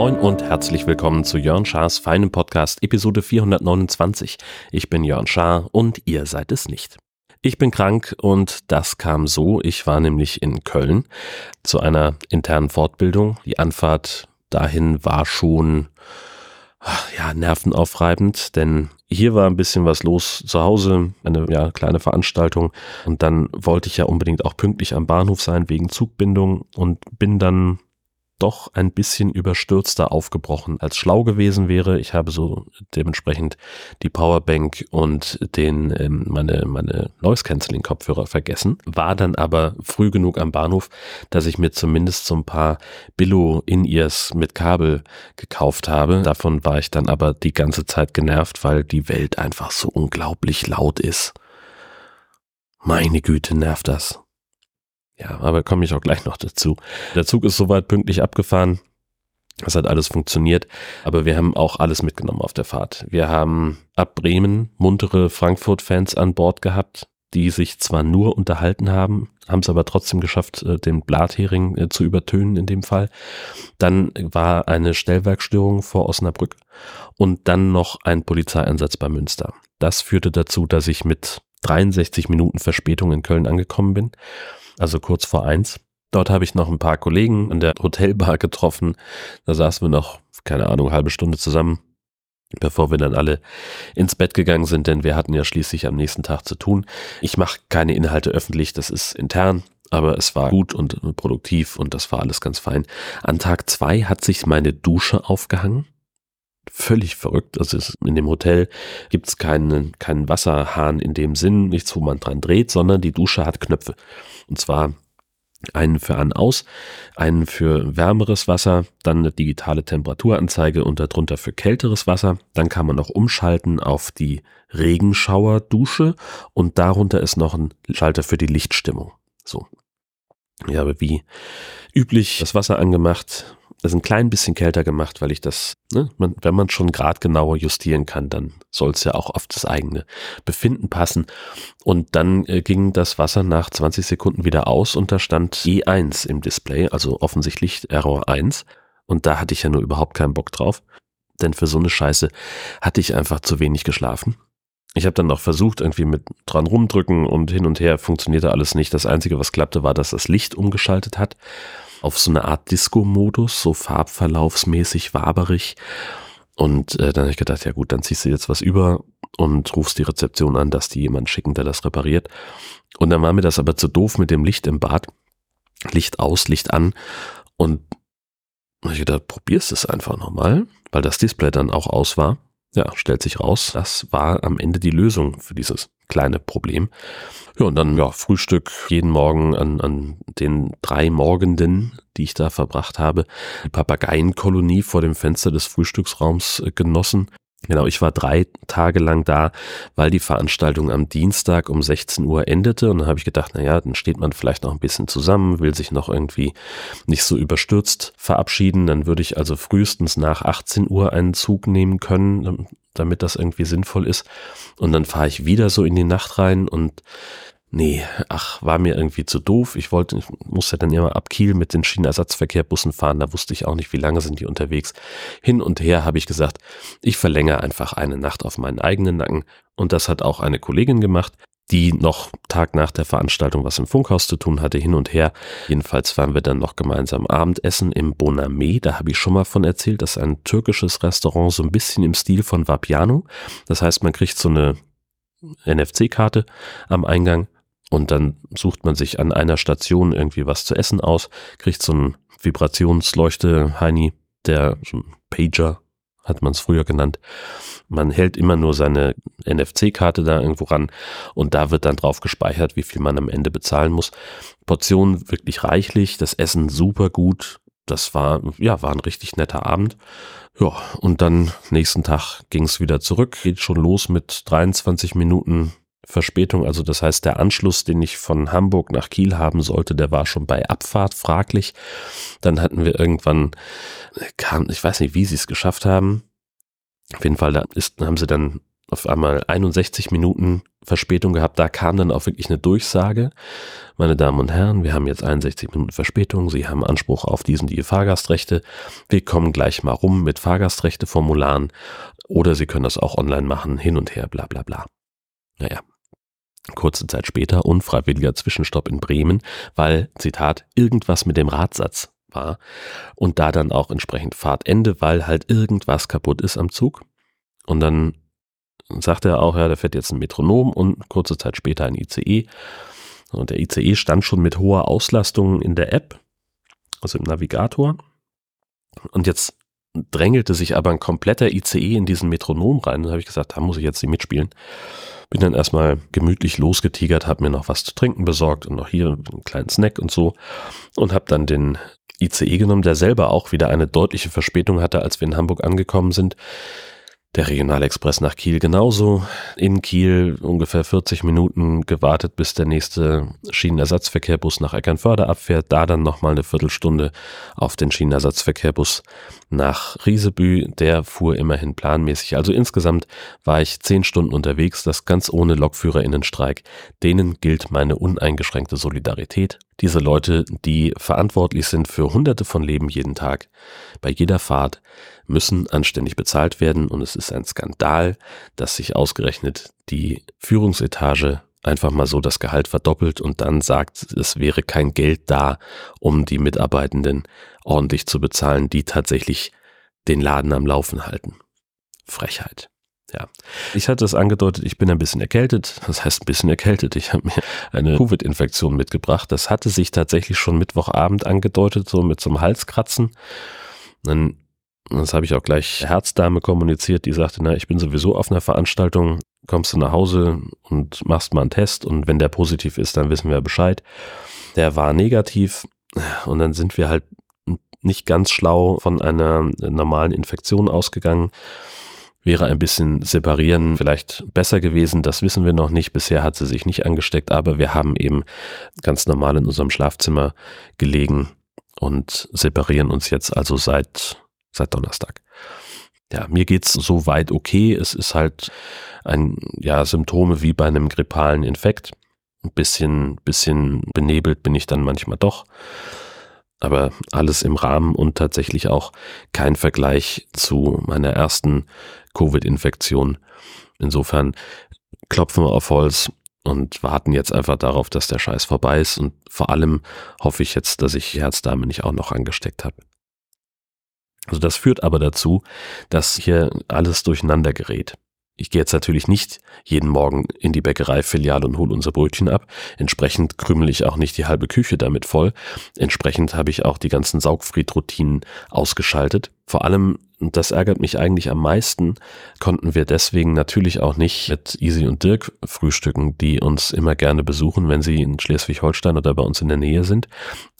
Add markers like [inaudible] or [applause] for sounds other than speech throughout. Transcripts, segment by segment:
Moin und herzlich willkommen zu Jörn Schars feinem Podcast Episode 429. Ich bin Jörn Schaar und ihr seid es nicht. Ich bin krank und das kam so. Ich war nämlich in Köln zu einer internen Fortbildung. Die Anfahrt dahin war schon ja, nervenaufreibend, denn hier war ein bisschen was los zu Hause, eine ja, kleine Veranstaltung. Und dann wollte ich ja unbedingt auch pünktlich am Bahnhof sein wegen Zugbindung und bin dann doch ein bisschen überstürzter aufgebrochen als schlau gewesen wäre. Ich habe so dementsprechend die Powerbank und den ähm, meine meine Noise Cancelling Kopfhörer vergessen. War dann aber früh genug am Bahnhof, dass ich mir zumindest so ein paar Billo In-Ears mit Kabel gekauft habe. Davon war ich dann aber die ganze Zeit genervt, weil die Welt einfach so unglaublich laut ist. Meine Güte, nervt das. Ja, aber komme ich auch gleich noch dazu. Der Zug ist soweit pünktlich abgefahren. Es hat alles funktioniert, aber wir haben auch alles mitgenommen auf der Fahrt. Wir haben ab Bremen muntere Frankfurt-Fans an Bord gehabt, die sich zwar nur unterhalten haben, haben es aber trotzdem geschafft, äh, den Blathering äh, zu übertönen in dem Fall. Dann war eine Stellwerkstörung vor Osnabrück und dann noch ein Polizeieinsatz bei Münster. Das führte dazu, dass ich mit 63 Minuten Verspätung in Köln angekommen bin also kurz vor eins. Dort habe ich noch ein paar Kollegen in der Hotelbar getroffen. Da saßen wir noch, keine Ahnung, halbe Stunde zusammen, bevor wir dann alle ins Bett gegangen sind, denn wir hatten ja schließlich am nächsten Tag zu tun. Ich mache keine Inhalte öffentlich, das ist intern, aber es war gut und produktiv und das war alles ganz fein. An Tag zwei hat sich meine Dusche aufgehangen. Völlig verrückt. Also in dem Hotel gibt es keinen, keinen Wasserhahn in dem Sinn, nichts, wo man dran dreht, sondern die Dusche hat Knöpfe. Und zwar einen für an aus, einen für wärmeres Wasser, dann eine digitale Temperaturanzeige und darunter für kälteres Wasser. Dann kann man noch umschalten auf die Regenschauerdusche und darunter ist noch ein Schalter für die Lichtstimmung. So. Ich habe wie üblich das Wasser angemacht, das ein klein bisschen kälter gemacht, weil ich das, ne, man, wenn man schon grad genauer justieren kann, dann soll es ja auch auf das eigene Befinden passen. Und dann äh, ging das Wasser nach 20 Sekunden wieder aus und da stand E1 im Display, also offensichtlich Error 1. Und da hatte ich ja nur überhaupt keinen Bock drauf. Denn für so eine Scheiße hatte ich einfach zu wenig geschlafen. Ich habe dann noch versucht, irgendwie mit dran rumdrücken und hin und her funktionierte alles nicht. Das Einzige, was klappte, war, dass das Licht umgeschaltet hat auf so eine Art Disco-Modus, so farbverlaufsmäßig waberig. Und äh, dann habe ich gedacht, ja gut, dann ziehst du jetzt was über und rufst die Rezeption an, dass die jemand schicken, der das repariert. Und dann war mir das aber zu doof mit dem Licht im Bad. Licht aus, Licht an. Und ich gedacht, probierst es einfach nochmal, weil das Display dann auch aus war. Ja, stellt sich raus, das war am Ende die Lösung für dieses kleine Problem. Ja, und dann ja, Frühstück jeden Morgen an, an den drei Morgenden, die ich da verbracht habe, die Papageienkolonie vor dem Fenster des Frühstücksraums äh, genossen. Genau, ich war drei Tage lang da, weil die Veranstaltung am Dienstag um 16 Uhr endete. Und dann habe ich gedacht, na ja, dann steht man vielleicht noch ein bisschen zusammen, will sich noch irgendwie nicht so überstürzt verabschieden. Dann würde ich also frühestens nach 18 Uhr einen Zug nehmen können, damit das irgendwie sinnvoll ist. Und dann fahre ich wieder so in die Nacht rein und nee, ach, war mir irgendwie zu doof. Ich wollte, ich musste dann immer ab Kiel mit den Schienenersatzverkehrbussen fahren. Da wusste ich auch nicht, wie lange sind die unterwegs. Hin und her habe ich gesagt, ich verlängere einfach eine Nacht auf meinen eigenen Nacken. Und das hat auch eine Kollegin gemacht, die noch Tag nach der Veranstaltung was im Funkhaus zu tun hatte, hin und her. Jedenfalls waren wir dann noch gemeinsam Abendessen im Boname. Da habe ich schon mal von erzählt. Das ist ein türkisches Restaurant, so ein bisschen im Stil von Vapiano. Das heißt, man kriegt so eine NFC-Karte am Eingang und dann sucht man sich an einer Station irgendwie was zu essen aus, kriegt so ein Vibrationsleuchte, Heini, der so ein Pager hat man es früher genannt. Man hält immer nur seine NFC-Karte da irgendwo ran und da wird dann drauf gespeichert, wie viel man am Ende bezahlen muss. Portionen wirklich reichlich, das Essen super gut. Das war, ja, war ein richtig netter Abend. Ja, und dann nächsten Tag ging es wieder zurück, geht schon los mit 23 Minuten Verspätung. Also das heißt, der Anschluss, den ich von Hamburg nach Kiel haben sollte, der war schon bei Abfahrt fraglich. Dann hatten wir irgendwann, kam, ich weiß nicht, wie sie es geschafft haben. Auf jeden Fall, da ist, haben sie dann auf einmal 61 Minuten Verspätung gehabt. Da kam dann auch wirklich eine Durchsage. Meine Damen und Herren, wir haben jetzt 61 Minuten Verspätung. Sie haben Anspruch auf diesen die Fahrgastrechte. Wir kommen gleich mal rum mit Fahrgastrechteformularen. Oder Sie können das auch online machen, hin und her, bla bla bla. Naja, Kurze Zeit später unfreiwilliger Zwischenstopp in Bremen, weil, Zitat, irgendwas mit dem Radsatz war und da dann auch entsprechend Fahrtende, weil halt irgendwas kaputt ist am Zug. Und dann sagt er auch, ja, da fährt jetzt ein Metronom und kurze Zeit später ein ICE. Und der ICE stand schon mit hoher Auslastung in der App, also im Navigator. Und jetzt drängelte sich aber ein kompletter ICE in diesen Metronom rein. Da habe ich gesagt, da muss ich jetzt nicht mitspielen. Bin dann erstmal gemütlich losgetigert, habe mir noch was zu trinken besorgt und noch hier einen kleinen Snack und so. Und habe dann den ICE genommen, der selber auch wieder eine deutliche Verspätung hatte, als wir in Hamburg angekommen sind. Der Regionalexpress nach Kiel genauso. In Kiel ungefähr 40 Minuten gewartet, bis der nächste Schienenersatzverkehrbus nach Eckernförde abfährt. Da dann nochmal eine Viertelstunde auf den Schienenersatzverkehrbus nach Riesebü. Der fuhr immerhin planmäßig. Also insgesamt war ich zehn Stunden unterwegs, das ganz ohne Lokführerinnenstreik. Denen gilt meine uneingeschränkte Solidarität. Diese Leute, die verantwortlich sind für hunderte von Leben jeden Tag, bei jeder Fahrt, müssen anständig bezahlt werden und es ist ein Skandal, dass sich ausgerechnet die Führungsetage einfach mal so das Gehalt verdoppelt und dann sagt, es wäre kein Geld da, um die Mitarbeitenden ordentlich zu bezahlen, die tatsächlich den Laden am Laufen halten. Frechheit. Ja, ich hatte es angedeutet, ich bin ein bisschen erkältet. Das heißt ein bisschen erkältet. Ich habe mir eine Covid-Infektion mitgebracht. Das hatte sich tatsächlich schon Mittwochabend angedeutet, so mit so einem Halskratzen. Dann das habe ich auch gleich Herzdame kommuniziert, die sagte, na, ich bin sowieso auf einer Veranstaltung, kommst du nach Hause und machst mal einen Test und wenn der positiv ist, dann wissen wir Bescheid. Der war negativ und dann sind wir halt nicht ganz schlau von einer normalen Infektion ausgegangen. Wäre ein bisschen separieren vielleicht besser gewesen, das wissen wir noch nicht. Bisher hat sie sich nicht angesteckt, aber wir haben eben ganz normal in unserem Schlafzimmer gelegen und separieren uns jetzt also seit seit Donnerstag. Ja, mir geht's so weit okay. Es ist halt ein, ja, Symptome wie bei einem grippalen Infekt. Ein bisschen, bisschen benebelt bin ich dann manchmal doch. Aber alles im Rahmen und tatsächlich auch kein Vergleich zu meiner ersten Covid-Infektion. Insofern klopfen wir auf Holz und warten jetzt einfach darauf, dass der Scheiß vorbei ist. Und vor allem hoffe ich jetzt, dass ich Herzdame nicht auch noch angesteckt habe. Also das führt aber dazu, dass hier alles durcheinander gerät. Ich gehe jetzt natürlich nicht jeden Morgen in die Bäckereifiliale und hole unser Brötchen ab. Entsprechend krümel ich auch nicht die halbe Küche damit voll. Entsprechend habe ich auch die ganzen Saugfriedroutinen ausgeschaltet. Vor allem und das ärgert mich eigentlich am meisten, konnten wir deswegen natürlich auch nicht mit Easy und Dirk frühstücken, die uns immer gerne besuchen, wenn sie in Schleswig-Holstein oder bei uns in der Nähe sind.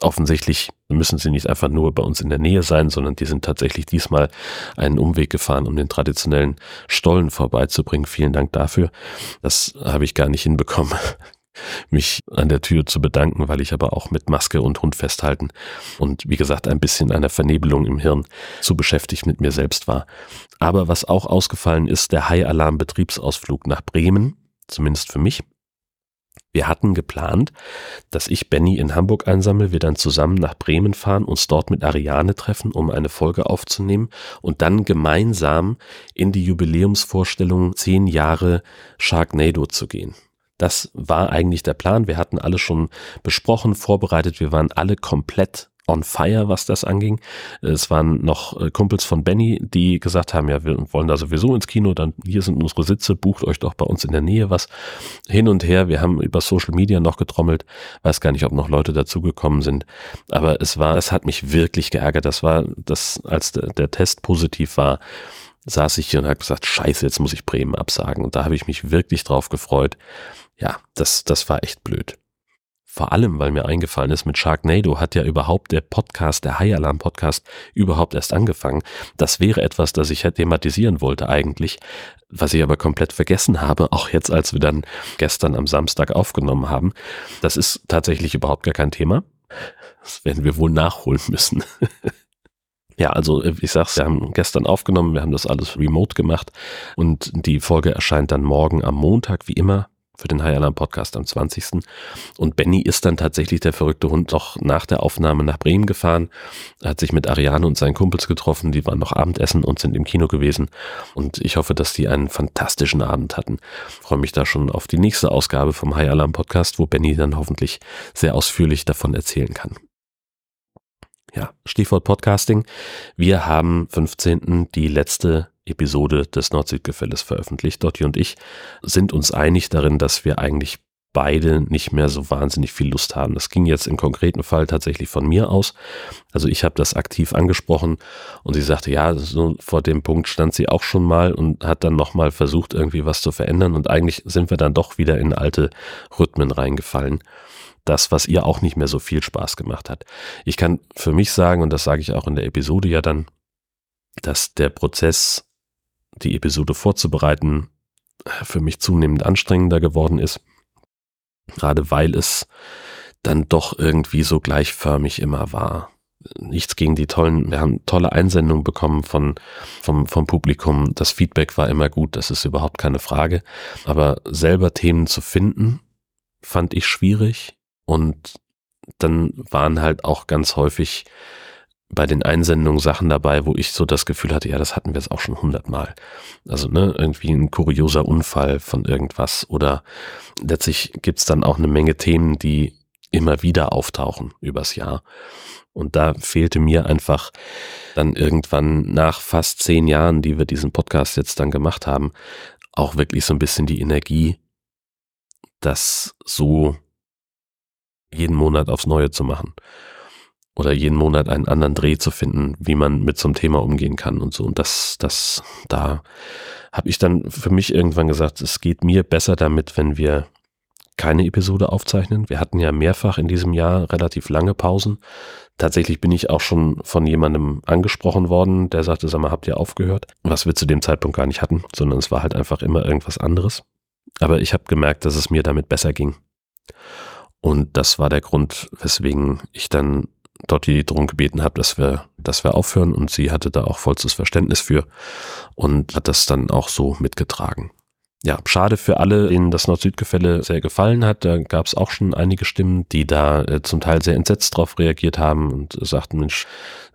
Offensichtlich müssen sie nicht einfach nur bei uns in der Nähe sein, sondern die sind tatsächlich diesmal einen Umweg gefahren, um den traditionellen Stollen vorbeizubringen. Vielen Dank dafür. Das habe ich gar nicht hinbekommen mich an der Tür zu bedanken, weil ich aber auch mit Maske und Hund festhalten und wie gesagt ein bisschen einer Vernebelung im Hirn zu beschäftigt mit mir selbst war. Aber was auch ausgefallen ist, der High Alarm Betriebsausflug nach Bremen, zumindest für mich. Wir hatten geplant, dass ich Benny in Hamburg einsammle, wir dann zusammen nach Bremen fahren, uns dort mit Ariane treffen, um eine Folge aufzunehmen und dann gemeinsam in die Jubiläumsvorstellung zehn Jahre Sharknado zu gehen. Das war eigentlich der Plan. Wir hatten alles schon besprochen, vorbereitet. Wir waren alle komplett on fire, was das anging. Es waren noch äh, Kumpels von Benny, die gesagt haben, ja, wir wollen da sowieso ins Kino, dann hier sind unsere Sitze, bucht euch doch bei uns in der Nähe was. Hin und her, wir haben über Social Media noch getrommelt, weiß gar nicht, ob noch Leute dazugekommen sind, aber es war, es hat mich wirklich geärgert. Das war, das, als der, der Test positiv war, saß ich hier und habe gesagt, scheiße, jetzt muss ich Bremen absagen. Und da habe ich mich wirklich drauf gefreut. Ja, das, das war echt blöd. Vor allem, weil mir eingefallen ist, mit Sharknado hat ja überhaupt der Podcast, der High Alarm Podcast, überhaupt erst angefangen. Das wäre etwas, das ich thematisieren wollte eigentlich, was ich aber komplett vergessen habe, auch jetzt, als wir dann gestern am Samstag aufgenommen haben. Das ist tatsächlich überhaupt gar kein Thema. Das werden wir wohl nachholen müssen. [laughs] Ja, also äh, ich sag's, wir haben gestern aufgenommen, wir haben das alles remote gemacht und die Folge erscheint dann morgen am Montag, wie immer, für den High Alarm Podcast am 20. Und Benny ist dann tatsächlich der verrückte Hund noch nach der Aufnahme nach Bremen gefahren, hat sich mit Ariane und seinen Kumpels getroffen, die waren noch Abendessen und sind im Kino gewesen. Und ich hoffe, dass die einen fantastischen Abend hatten. freue mich da schon auf die nächste Ausgabe vom High Alarm Podcast, wo Benny dann hoffentlich sehr ausführlich davon erzählen kann. Ja, Stichwort Podcasting. Wir haben 15. die letzte Episode des Nord-Süd-Gefälles veröffentlicht. Dotti und ich sind uns einig darin, dass wir eigentlich beide nicht mehr so wahnsinnig viel Lust haben. Das ging jetzt im konkreten Fall tatsächlich von mir aus. Also ich habe das aktiv angesprochen und sie sagte, ja, so vor dem Punkt stand sie auch schon mal und hat dann nochmal versucht, irgendwie was zu verändern und eigentlich sind wir dann doch wieder in alte Rhythmen reingefallen das, was ihr auch nicht mehr so viel Spaß gemacht hat. Ich kann für mich sagen, und das sage ich auch in der Episode ja dann, dass der Prozess, die Episode vorzubereiten, für mich zunehmend anstrengender geworden ist. Gerade weil es dann doch irgendwie so gleichförmig immer war. Nichts gegen die tollen, wir haben tolle Einsendungen bekommen von, vom, vom Publikum. Das Feedback war immer gut, das ist überhaupt keine Frage. Aber selber Themen zu finden, fand ich schwierig. Und dann waren halt auch ganz häufig bei den Einsendungen Sachen dabei, wo ich so das Gefühl hatte, ja, das hatten wir jetzt auch schon hundertmal. Also, ne, irgendwie ein kurioser Unfall von irgendwas oder letztlich gibt's dann auch eine Menge Themen, die immer wieder auftauchen übers Jahr. Und da fehlte mir einfach dann irgendwann nach fast zehn Jahren, die wir diesen Podcast jetzt dann gemacht haben, auch wirklich so ein bisschen die Energie, das so jeden Monat aufs Neue zu machen. Oder jeden Monat einen anderen Dreh zu finden, wie man mit so einem Thema umgehen kann und so. Und das, das, da habe ich dann für mich irgendwann gesagt, es geht mir besser damit, wenn wir keine Episode aufzeichnen. Wir hatten ja mehrfach in diesem Jahr relativ lange Pausen. Tatsächlich bin ich auch schon von jemandem angesprochen worden, der sagte, sag mal, habt ihr aufgehört? Was wir zu dem Zeitpunkt gar nicht hatten, sondern es war halt einfach immer irgendwas anderes. Aber ich habe gemerkt, dass es mir damit besser ging. Und das war der Grund, weswegen ich dann Dotti darum gebeten habe, dass wir, dass wir aufhören. Und sie hatte da auch vollstes Verständnis für und hat das dann auch so mitgetragen ja, schade für alle, denen das Nord-Süd-Gefälle sehr gefallen hat. Da gab es auch schon einige Stimmen, die da äh, zum Teil sehr entsetzt drauf reagiert haben und sagten, Mensch,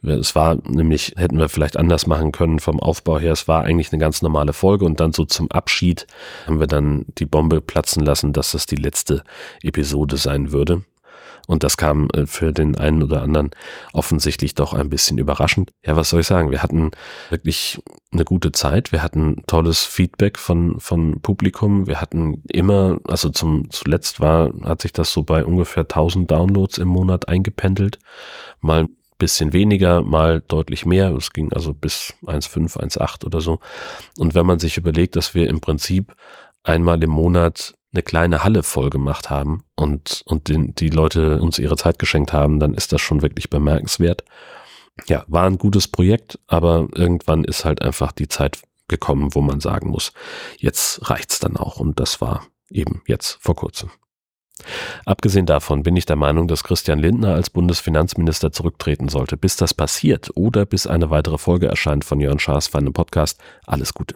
es war nämlich, hätten wir vielleicht anders machen können vom Aufbau her. Es war eigentlich eine ganz normale Folge und dann so zum Abschied haben wir dann die Bombe platzen lassen, dass das die letzte Episode sein würde. Und das kam äh, für den einen oder anderen offensichtlich doch ein bisschen überraschend. Ja, was soll ich sagen? Wir hatten wirklich eine gute Zeit. Wir hatten tolles Feedback von, von Publikum. Wir hatten immer, also zum, zuletzt war, hat sich das so bei ungefähr 1000 Downloads im Monat eingependelt. Mal bisschen weniger, mal deutlich mehr. Es ging also bis 1,5, 1,8 oder so. Und wenn man sich überlegt, dass wir im Prinzip einmal im Monat eine kleine Halle voll gemacht haben und, und den, die Leute uns ihre Zeit geschenkt haben, dann ist das schon wirklich bemerkenswert. Ja, war ein gutes Projekt, aber irgendwann ist halt einfach die Zeit gekommen, wo man sagen muss, jetzt reicht's dann auch und das war eben jetzt vor kurzem. Abgesehen davon bin ich der Meinung, dass Christian Lindner als Bundesfinanzminister zurücktreten sollte. Bis das passiert oder bis eine weitere Folge erscheint von Jörn Schaas feinem Podcast, alles Gute.